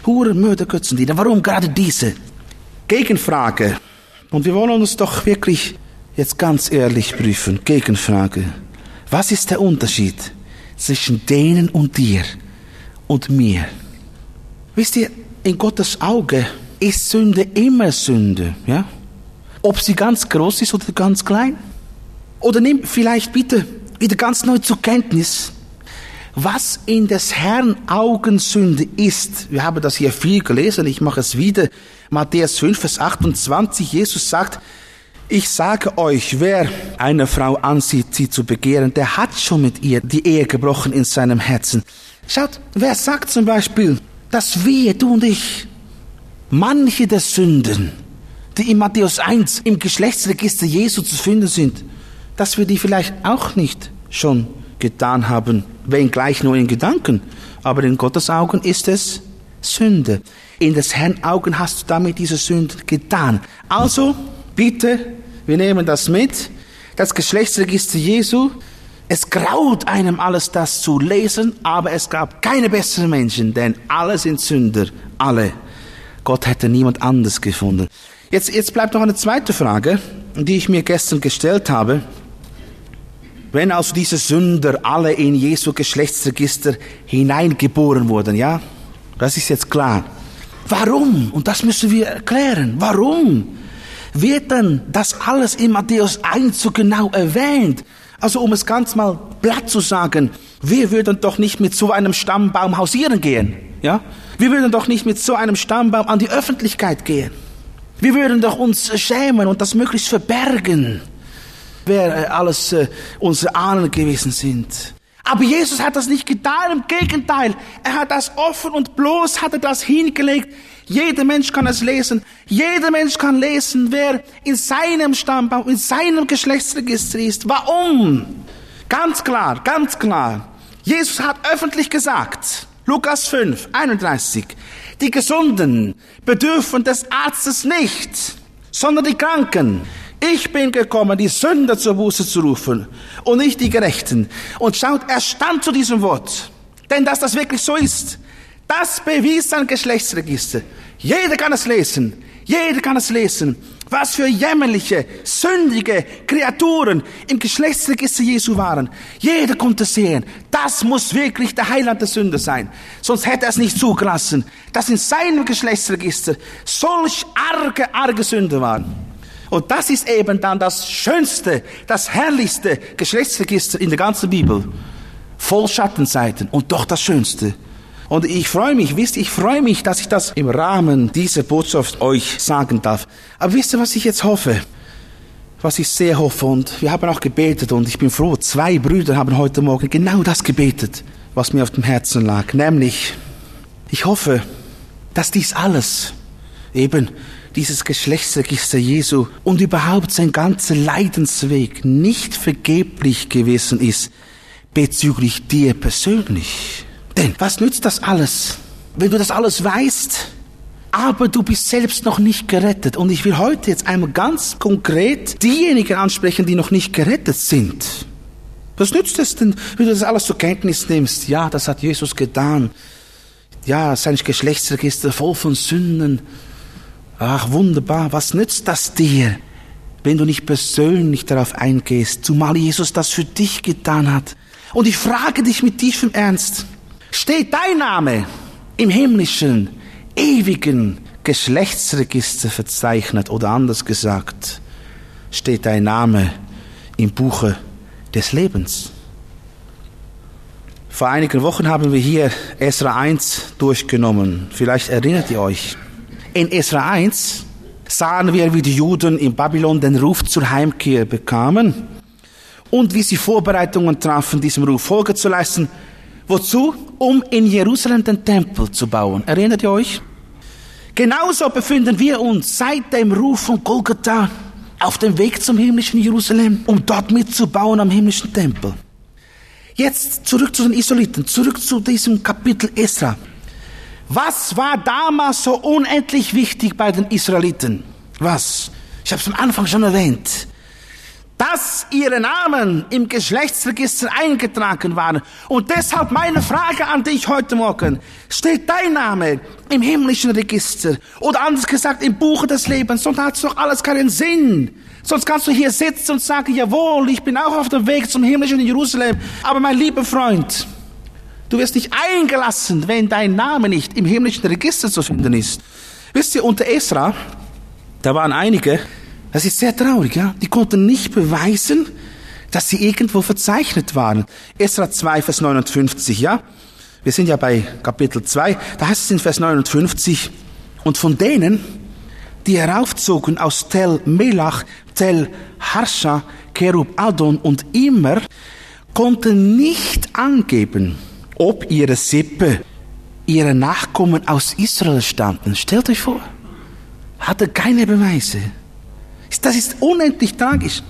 Hurer, Mörder, Götzendiener. Warum gerade diese? Gegenfrage. Und wir wollen uns doch wirklich jetzt ganz ehrlich prüfen. Gegenfrage. Was ist der Unterschied zwischen denen und dir und mir? Wisst ihr, in Gottes Auge ist Sünde immer Sünde, ja? Ob sie ganz groß ist oder ganz klein. Oder nimm vielleicht bitte wieder ganz neu zur Kenntnis, was in des Herrn Augen Sünde ist. Wir haben das hier viel gelesen, ich mache es wieder. Matthäus 5, Vers 28, Jesus sagt, ich sage euch, wer eine Frau ansieht, sie zu begehren, der hat schon mit ihr die Ehe gebrochen in seinem Herzen. Schaut, wer sagt zum Beispiel, dass wir, du und ich, manche der Sünden, die in Matthäus 1 im Geschlechtsregister Jesu zu finden sind, dass wir die vielleicht auch nicht schon getan haben, wenngleich nur in Gedanken. Aber in Gottes Augen ist es Sünde. In des Herrn Augen hast du damit diese Sünde getan. Also, bitte, wir nehmen das mit. Das Geschlechtsregister Jesu. Es graut einem alles das zu lesen, aber es gab keine besseren Menschen, denn alle sind Sünder. Alle. Gott hätte niemand anders gefunden. Jetzt, jetzt bleibt noch eine zweite Frage, die ich mir gestern gestellt habe. Wenn also diese Sünder alle in Jesu Geschlechtsregister hineingeboren wurden, ja, das ist jetzt klar. Warum? Und das müssen wir erklären. Warum wird dann das alles in Matthäus 1 so genau erwähnt? Also um es ganz mal platt zu sagen, wir würden doch nicht mit so einem Stammbaum hausieren gehen. Ja? Wir würden doch nicht mit so einem Stammbaum an die Öffentlichkeit gehen. Wir würden doch uns schämen und das möglichst verbergen, wer äh, alles äh, unsere Ahnen gewesen sind. Aber Jesus hat das nicht getan, im Gegenteil. Er hat das offen und bloß hat er das hingelegt. Jeder Mensch kann es lesen. Jeder Mensch kann lesen, wer in seinem Stammbaum, in seinem Geschlechtsregister ist. Warum? Ganz klar, ganz klar. Jesus hat öffentlich gesagt, Lukas 5, 31, die Gesunden bedürfen des Arztes nicht, sondern die Kranken. Ich bin gekommen, die Sünder zur Buße zu rufen und nicht die Gerechten. Und schaut, er stand zu diesem Wort. Denn dass das wirklich so ist, das bewies sein Geschlechtsregister. Jeder kann es lesen. Jeder kann es lesen. Was für jämmerliche, sündige Kreaturen im Geschlechtsregister Jesu waren. Jeder konnte sehen, das muss wirklich der Heiland der Sünde sein. Sonst hätte er es nicht zugelassen, dass in seinem Geschlechtsregister solch arge, arge Sünde waren. Und das ist eben dann das schönste, das herrlichste Geschlechtsregister in der ganzen Bibel. Voll Schattenseiten und doch das schönste. Und ich freue mich, wisst ich freue mich, dass ich das im Rahmen dieser Botschaft euch sagen darf. Aber wisst ihr, was ich jetzt hoffe? Was ich sehr hoffe und wir haben auch gebetet und ich bin froh, zwei Brüder haben heute Morgen genau das gebetet, was mir auf dem Herzen lag. Nämlich, ich hoffe, dass dies alles eben dieses Geschlechtsregister Jesu und überhaupt sein ganzer Leidensweg nicht vergeblich gewesen ist bezüglich dir persönlich. Denn was nützt das alles, wenn du das alles weißt, aber du bist selbst noch nicht gerettet? Und ich will heute jetzt einmal ganz konkret diejenigen ansprechen, die noch nicht gerettet sind. Was nützt es denn, wenn du das alles zur Kenntnis nimmst? Ja, das hat Jesus getan. Ja, sein Geschlechtsregister voll von Sünden. Ach, wunderbar. Was nützt das dir, wenn du nicht persönlich darauf eingehst, zumal Jesus das für dich getan hat? Und ich frage dich mit tiefem Ernst, steht dein Name im himmlischen, ewigen Geschlechtsregister verzeichnet oder anders gesagt, steht dein Name im Buche des Lebens. Vor einigen Wochen haben wir hier Esra 1 durchgenommen. Vielleicht erinnert ihr euch. In Esra 1 sahen wir, wie die Juden in Babylon den Ruf zur Heimkehr bekamen und wie sie Vorbereitungen trafen, diesem Ruf Folge zu leisten. Wozu? Um in Jerusalem den Tempel zu bauen. Erinnert ihr euch? Genauso befinden wir uns seit dem Ruf von Golgatha auf dem Weg zum himmlischen Jerusalem, um dort mitzubauen am himmlischen Tempel. Jetzt zurück zu den Israeliten, zurück zu diesem Kapitel Esra. Was war damals so unendlich wichtig bei den Israeliten? Was? Ich habe es am Anfang schon erwähnt dass ihre Namen im Geschlechtsregister eingetragen waren. Und deshalb meine Frage an dich heute Morgen. Steht dein Name im himmlischen Register? Oder anders gesagt im Buche des Lebens? Sonst hat es doch alles keinen Sinn. Sonst kannst du hier sitzen und sagen, jawohl, ich bin auch auf dem Weg zum himmlischen Jerusalem. Aber mein lieber Freund, du wirst nicht eingelassen, wenn dein Name nicht im himmlischen Register zu finden ist. Wisst ihr, unter Esra, da waren einige, das ist sehr traurig, ja. Die konnten nicht beweisen, dass sie irgendwo verzeichnet waren. Esra 2, Vers 59, ja. Wir sind ja bei Kapitel 2. Da heißt es in Vers 59, und von denen, die heraufzogen aus Tel Melach, Tel Harsha, Kerub Adon und Immer, konnten nicht angeben, ob ihre Sippe, ihre Nachkommen aus Israel stammten. Stellt euch vor, hatte keine Beweise. Das ist unendlich tragisch.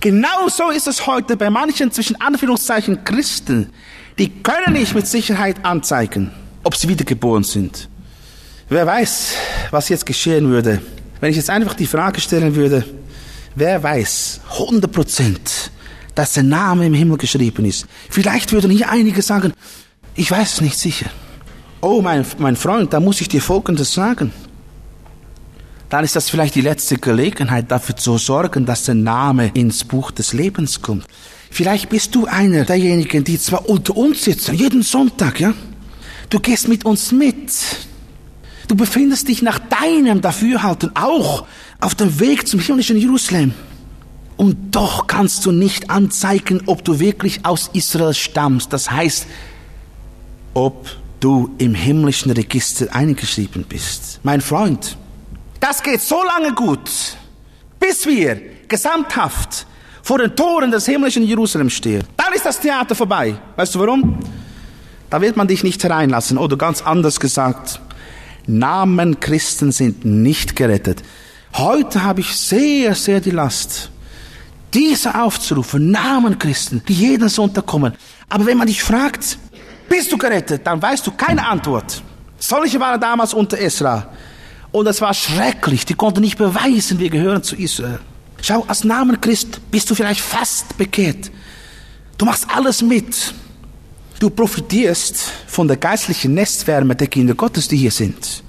Genauso ist es heute bei manchen zwischen Anführungszeichen Christen. Die können nicht mit Sicherheit anzeigen, ob sie wiedergeboren sind. Wer weiß, was jetzt geschehen würde, wenn ich jetzt einfach die Frage stellen würde, wer weiß 100 Prozent, dass der Name im Himmel geschrieben ist. Vielleicht würden hier einige sagen, ich weiß es nicht sicher. Oh, mein, mein Freund, da muss ich dir Folgendes sagen dann ist das vielleicht die letzte Gelegenheit dafür zu sorgen, dass der Name ins Buch des Lebens kommt. Vielleicht bist du einer derjenigen, die zwar unter uns sitzen, jeden Sonntag, ja? Du gehst mit uns mit. Du befindest dich nach deinem Dafürhalten auch auf dem Weg zum himmlischen Jerusalem. Und doch kannst du nicht anzeigen, ob du wirklich aus Israel stammst. Das heißt, ob du im himmlischen Register eingeschrieben bist. Mein Freund, das geht so lange gut, bis wir gesamthaft vor den Toren des himmlischen Jerusalem stehen. Dann ist das Theater vorbei. Weißt du warum? Da wird man dich nicht hereinlassen. Oder ganz anders gesagt, Namen Christen sind nicht gerettet. Heute habe ich sehr, sehr die Last, diese aufzurufen, Namen Christen, die jeden Sonntag kommen. Aber wenn man dich fragt, bist du gerettet, dann weißt du keine Antwort. Solche waren damals unter Esra. Und es war schrecklich. Die konnten nicht beweisen, wir gehören zu Israel. Schau, als Namenchrist bist du vielleicht fast bekehrt. Du machst alles mit. Du profitierst von der geistlichen Nestwärme der Kinder Gottes, die hier sind.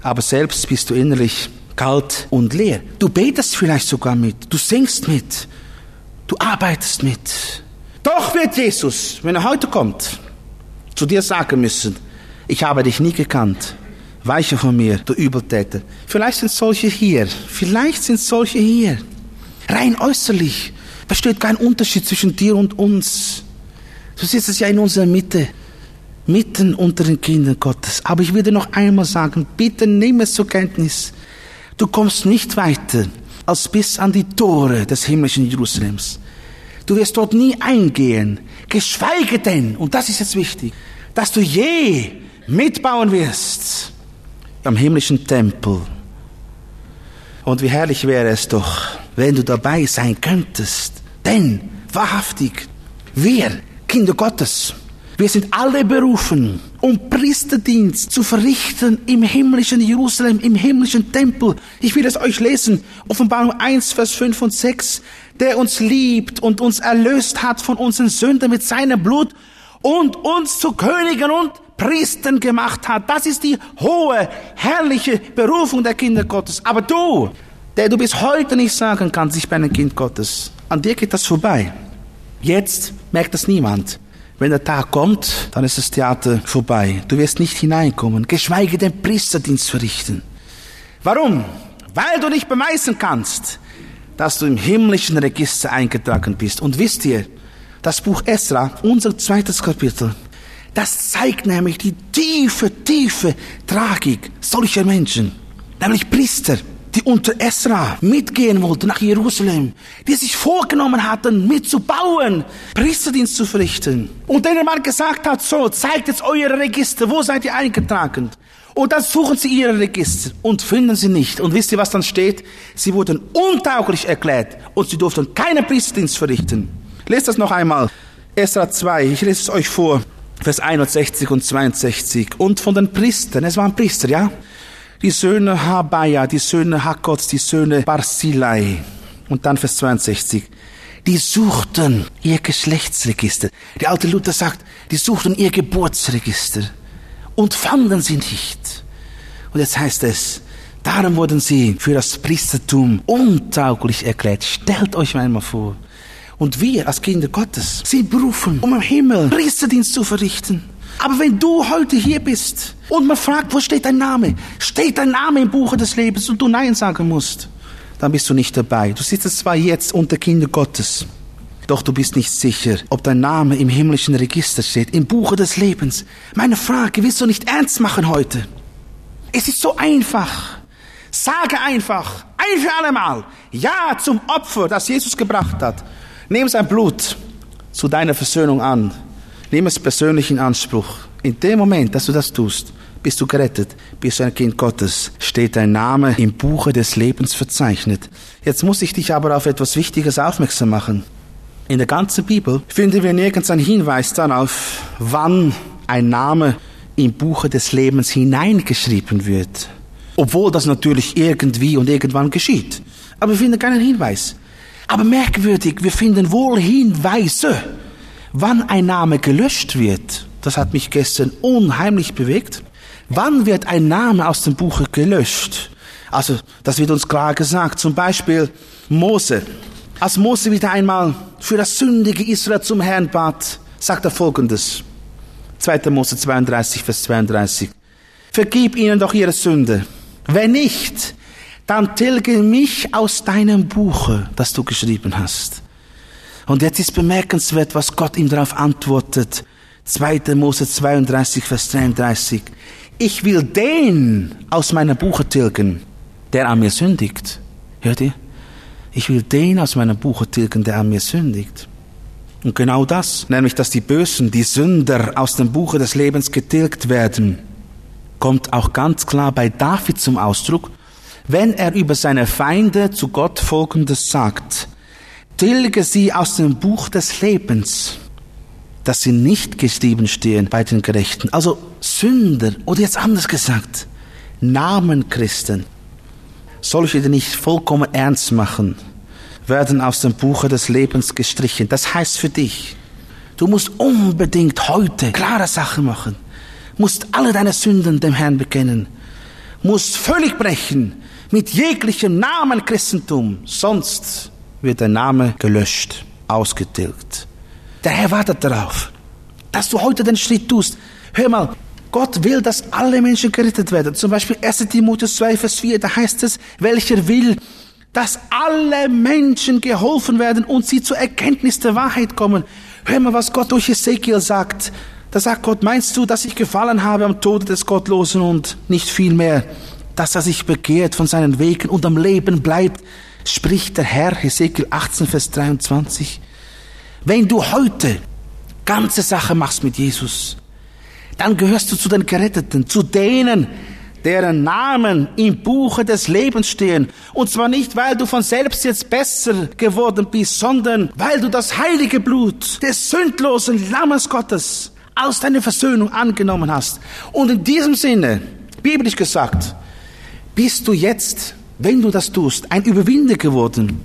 Aber selbst bist du innerlich kalt und leer. Du betest vielleicht sogar mit. Du singst mit. Du arbeitest mit. Doch wird Jesus, wenn er heute kommt, zu dir sagen müssen, ich habe dich nie gekannt. Weiche von mir, du Übeltäter. Vielleicht sind solche hier. Vielleicht sind solche hier. Rein äußerlich besteht kein Unterschied zwischen dir und uns. Du sitzt ja in unserer Mitte, mitten unter den Kindern Gottes. Aber ich würde noch einmal sagen, bitte nimm es zur Kenntnis. Du kommst nicht weiter als bis an die Tore des himmlischen Jerusalems. Du wirst dort nie eingehen, geschweige denn, und das ist jetzt wichtig, dass du je mitbauen wirst am himmlischen Tempel. Und wie herrlich wäre es doch, wenn du dabei sein könntest. Denn, wahrhaftig, wir, Kinder Gottes, wir sind alle berufen, um Priesterdienst zu verrichten im himmlischen Jerusalem, im himmlischen Tempel. Ich will es euch lesen. Offenbarung 1, Vers 5 und 6. Der uns liebt und uns erlöst hat von unseren Sünden mit seinem Blut und uns zu Königen und Priestern gemacht hat. Das ist die hohe, herrliche Berufung der Kinder Gottes. Aber du, der du bis heute nicht sagen kannst, ich bin ein Kind Gottes, an dir geht das vorbei. Jetzt merkt das niemand. Wenn der Tag kommt, dann ist das Theater vorbei. Du wirst nicht hineinkommen, geschweige den Priesterdienst verrichten. Warum? Weil du nicht beweisen kannst, dass du im himmlischen Register eingetragen bist. Und wisst ihr, das Buch Esra, unser zweites Kapitel, das zeigt nämlich die tiefe, tiefe Tragik solcher Menschen, nämlich Priester, die unter Esra mitgehen wollten nach Jerusalem, die sich vorgenommen hatten, mitzubauen, Priesterdienst zu verrichten. Und denen man gesagt hat, so, zeigt jetzt eure Register, wo seid ihr eingetragen? Und dann suchen sie ihre Register und finden sie nicht. Und wisst ihr, was dann steht? Sie wurden untauglich erklärt und sie durften keinen Priesterdienst verrichten. Lest das noch einmal. Esra 2, ich lese es euch vor. Vers 61 und 62. Und von den Priestern, es waren Priester, ja? Die Söhne Habaya, die Söhne Hakots, die Söhne Barzillai. Und dann Vers 62. Die suchten ihr Geschlechtsregister. Der alte Luther sagt, die suchten ihr Geburtsregister und fanden sie nicht. Und jetzt heißt es, darum wurden sie für das Priestertum untauglich erklärt. Stellt euch einmal vor. Und wir als Kinder Gottes sind berufen, um im Himmel Priesterdienst zu verrichten. Aber wenn du heute hier bist und man fragt, wo steht dein Name? Steht dein Name im Buche des Lebens und du Nein sagen musst, dann bist du nicht dabei. Du sitzt zwar jetzt unter Kinder Gottes, doch du bist nicht sicher, ob dein Name im himmlischen Register steht, im Buche des Lebens. Meine Frage willst du nicht ernst machen heute? Es ist so einfach. Sage einfach, ein für allemal, Ja zum Opfer, das Jesus gebracht hat. Nimm sein Blut zu deiner Versöhnung an. Nimm es persönlich in Anspruch. In dem Moment, dass du das tust, bist du gerettet, bist du ein Kind Gottes, steht dein Name im Buche des Lebens verzeichnet. Jetzt muss ich dich aber auf etwas Wichtiges aufmerksam machen. In der ganzen Bibel finden wir nirgends einen Hinweis darauf, wann ein Name im Buche des Lebens hineingeschrieben wird. Obwohl das natürlich irgendwie und irgendwann geschieht. Aber wir finden keinen Hinweis. Aber merkwürdig, wir finden wohl Hinweise, wann ein Name gelöscht wird. Das hat mich gestern unheimlich bewegt. Wann wird ein Name aus dem Buche gelöscht? Also, das wird uns klar gesagt. Zum Beispiel Mose. Als Mose wieder einmal für das sündige Israel zum Herrn bat, sagt er folgendes. 2. Mose 32, Vers 32. Vergib ihnen doch ihre Sünde. Wenn nicht, dann tilge mich aus deinem Buche, das du geschrieben hast. Und jetzt ist bemerkenswert, was Gott ihm darauf antwortet. 2. Mose 32, Vers 33. Ich will den aus meinem Buche tilgen, der an mir sündigt. Hört ihr? Ich will den aus meinem Buche tilgen, der an mir sündigt. Und genau das, nämlich dass die Bösen, die Sünder aus dem Buche des Lebens getilgt werden, kommt auch ganz klar bei David zum Ausdruck, wenn er über seine Feinde zu Gott Folgendes sagt. Tilge sie aus dem Buch des Lebens, dass sie nicht geschrieben stehen bei den Gerechten. Also Sünder, oder jetzt anders gesagt, Namen Christen, solche, die nicht vollkommen ernst machen, werden aus dem Buche des Lebens gestrichen. Das heißt für dich, du musst unbedingt heute klare Sachen machen, musst alle deine Sünden dem Herrn bekennen, musst völlig brechen mit jeglichem Namen Christentum, sonst wird dein Name gelöscht, ausgetilgt. Der Herr wartet darauf, dass du heute den Schritt tust. Hör mal, Gott will, dass alle Menschen gerettet werden. Zum Beispiel 1 Timotheus 2, Vers 4, da heißt es, welcher will, dass alle Menschen geholfen werden und sie zur Erkenntnis der Wahrheit kommen. Hör mal, was Gott durch Ezekiel sagt. Da sagt Gott, meinst du, dass ich gefallen habe am Tode des Gottlosen und nicht viel mehr, dass er sich bekehrt von seinen Wegen und am Leben bleibt, spricht der Herr, Ezekiel 18, Vers 23. Wenn du heute ganze Sache machst mit Jesus, dann gehörst du zu den Geretteten, zu denen, deren Namen im Buche des Lebens stehen. Und zwar nicht, weil du von selbst jetzt besser geworden bist, sondern weil du das heilige Blut des sündlosen Lammes Gottes aus deiner Versöhnung angenommen hast. Und in diesem Sinne, biblisch gesagt, bist du jetzt, wenn du das tust, ein Überwinder geworden,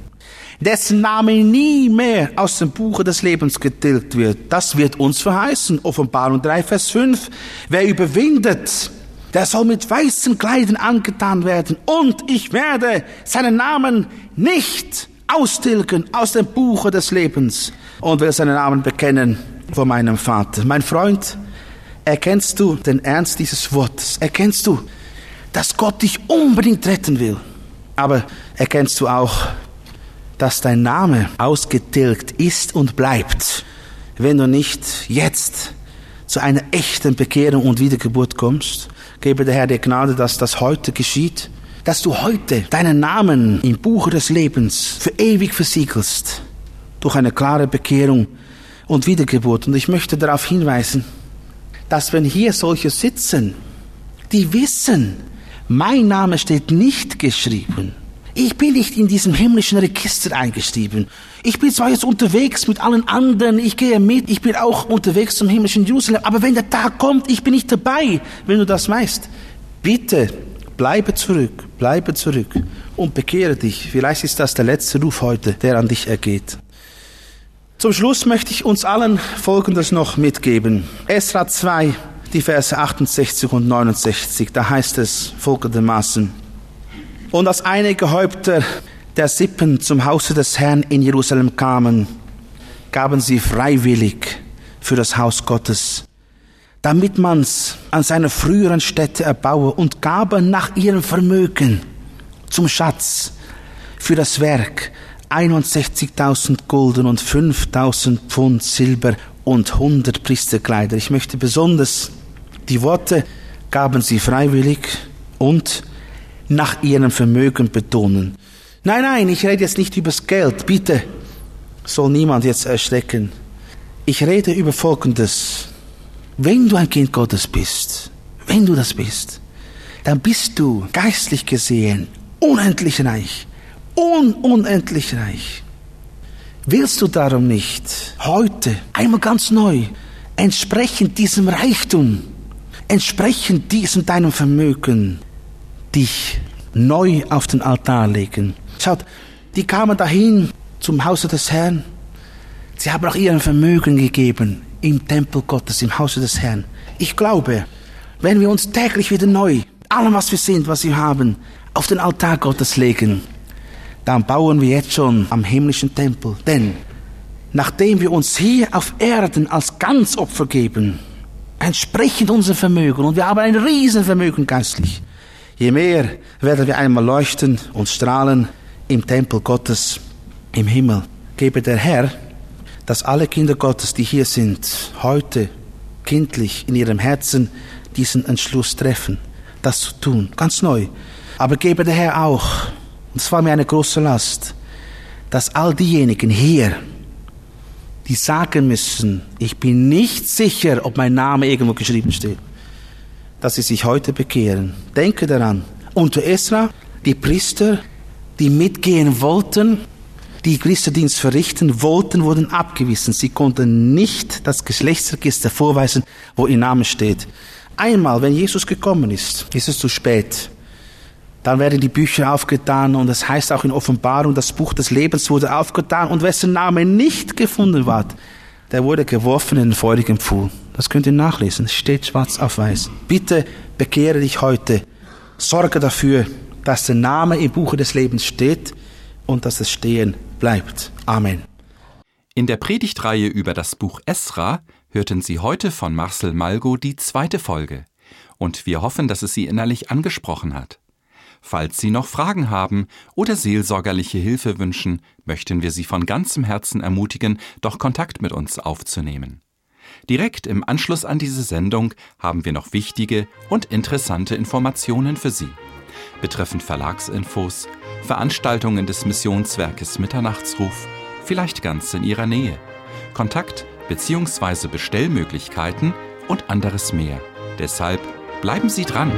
dessen Name nie mehr aus dem Buche des Lebens getilgt wird. Das wird uns verheißen. Offenbarung 3, Vers 5. Wer überwindet, der soll mit weißen Kleidern angetan werden und ich werde seinen Namen nicht austilgen aus dem Buche des Lebens und will seinen Namen bekennen vor meinem Vater. Mein Freund, erkennst du den Ernst dieses Wortes? Erkennst du, dass Gott dich unbedingt retten will? Aber erkennst du auch, dass dein Name ausgetilgt ist und bleibt, wenn du nicht jetzt zu einer echten Bekehrung und Wiedergeburt kommst? Gebe der Herr dir Gnade, dass das heute geschieht, dass du heute deinen Namen im Buche des Lebens für ewig versiegelst, durch eine klare Bekehrung und Wiedergeburt. Und ich möchte darauf hinweisen, dass wenn hier solche sitzen, die wissen, mein Name steht nicht geschrieben. Ich bin nicht in diesem himmlischen Register eingeschrieben. Ich bin zwar jetzt unterwegs mit allen anderen, ich gehe mit, ich bin auch unterwegs zum himmlischen Jerusalem, aber wenn der Tag kommt, ich bin nicht dabei, wenn du das weißt. Bitte, bleibe zurück, bleibe zurück und bekehre dich. Vielleicht ist das der letzte Ruf heute, der an dich ergeht. Zum Schluss möchte ich uns allen Folgendes noch mitgeben. Esra 2, die Verse 68 und 69, da heißt es folgendermaßen. Und als einige Häupter der Sippen zum Hause des Herrn in Jerusalem kamen, gaben sie freiwillig für das Haus Gottes, damit man's an seiner früheren Stätte erbaue und gaben nach ihrem Vermögen zum Schatz für das Werk 61.000 Gulden und 5.000 Pfund Silber und 100 Priesterkleider. Ich möchte besonders die Worte gaben sie freiwillig und nach ihrem Vermögen betonen. Nein, nein, ich rede jetzt nicht übers Geld. Bitte soll niemand jetzt erschrecken. Ich rede über Folgendes. Wenn du ein Kind Gottes bist, wenn du das bist, dann bist du geistlich gesehen unendlich reich un unendlich reich. Willst du darum nicht heute einmal ganz neu entsprechend diesem Reichtum, entsprechend diesem deinem Vermögen dich neu auf den Altar legen? Schaut, die kamen dahin zum Hause des Herrn. Sie haben auch ihren Vermögen gegeben im Tempel Gottes, im Hause des Herrn. Ich glaube, wenn wir uns täglich wieder neu, allem was wir sind, was wir haben, auf den Altar Gottes legen, dann bauen wir jetzt schon am himmlischen Tempel. Denn nachdem wir uns hier auf Erden als Ganzopfer geben, entsprechend unser Vermögen, und wir haben ein Riesenvermögen geistlich, je mehr werden wir einmal leuchten und strahlen im Tempel Gottes im Himmel. Gebe der Herr, dass alle Kinder Gottes, die hier sind, heute kindlich in ihrem Herzen diesen Entschluss treffen, das zu tun, ganz neu. Aber gebe der Herr auch, und es war mir eine große Last, dass all diejenigen hier, die sagen müssen, ich bin nicht sicher, ob mein Name irgendwo geschrieben steht, dass sie sich heute bekehren. Denke daran, unter Esra, die Priester, die mitgehen wollten, die Priesterdienst verrichten wollten, wurden abgewiesen. Sie konnten nicht das Geschlechtsregister vorweisen, wo ihr Name steht. Einmal, wenn Jesus gekommen ist, ist es zu spät. Dann werden die Bücher aufgetan und es heißt auch in Offenbarung, das Buch des Lebens wurde aufgetan und wessen Name nicht gefunden ward, der wurde geworfen in den feurigen Pfuhl. Das könnt ihr nachlesen, es steht schwarz auf weiß. Bitte bekehre dich heute. Sorge dafür, dass der Name im Buche des Lebens steht und dass es stehen bleibt. Amen. In der Predigtreihe über das Buch Esra hörten Sie heute von Marcel Malgo die zweite Folge. Und wir hoffen, dass es Sie innerlich angesprochen hat. Falls Sie noch Fragen haben oder seelsorgerliche Hilfe wünschen, möchten wir Sie von ganzem Herzen ermutigen, doch Kontakt mit uns aufzunehmen. Direkt im Anschluss an diese Sendung haben wir noch wichtige und interessante Informationen für Sie. Betreffend Verlagsinfos, Veranstaltungen des Missionswerkes Mitternachtsruf, vielleicht ganz in Ihrer Nähe, Kontakt bzw. Bestellmöglichkeiten und anderes mehr. Deshalb bleiben Sie dran.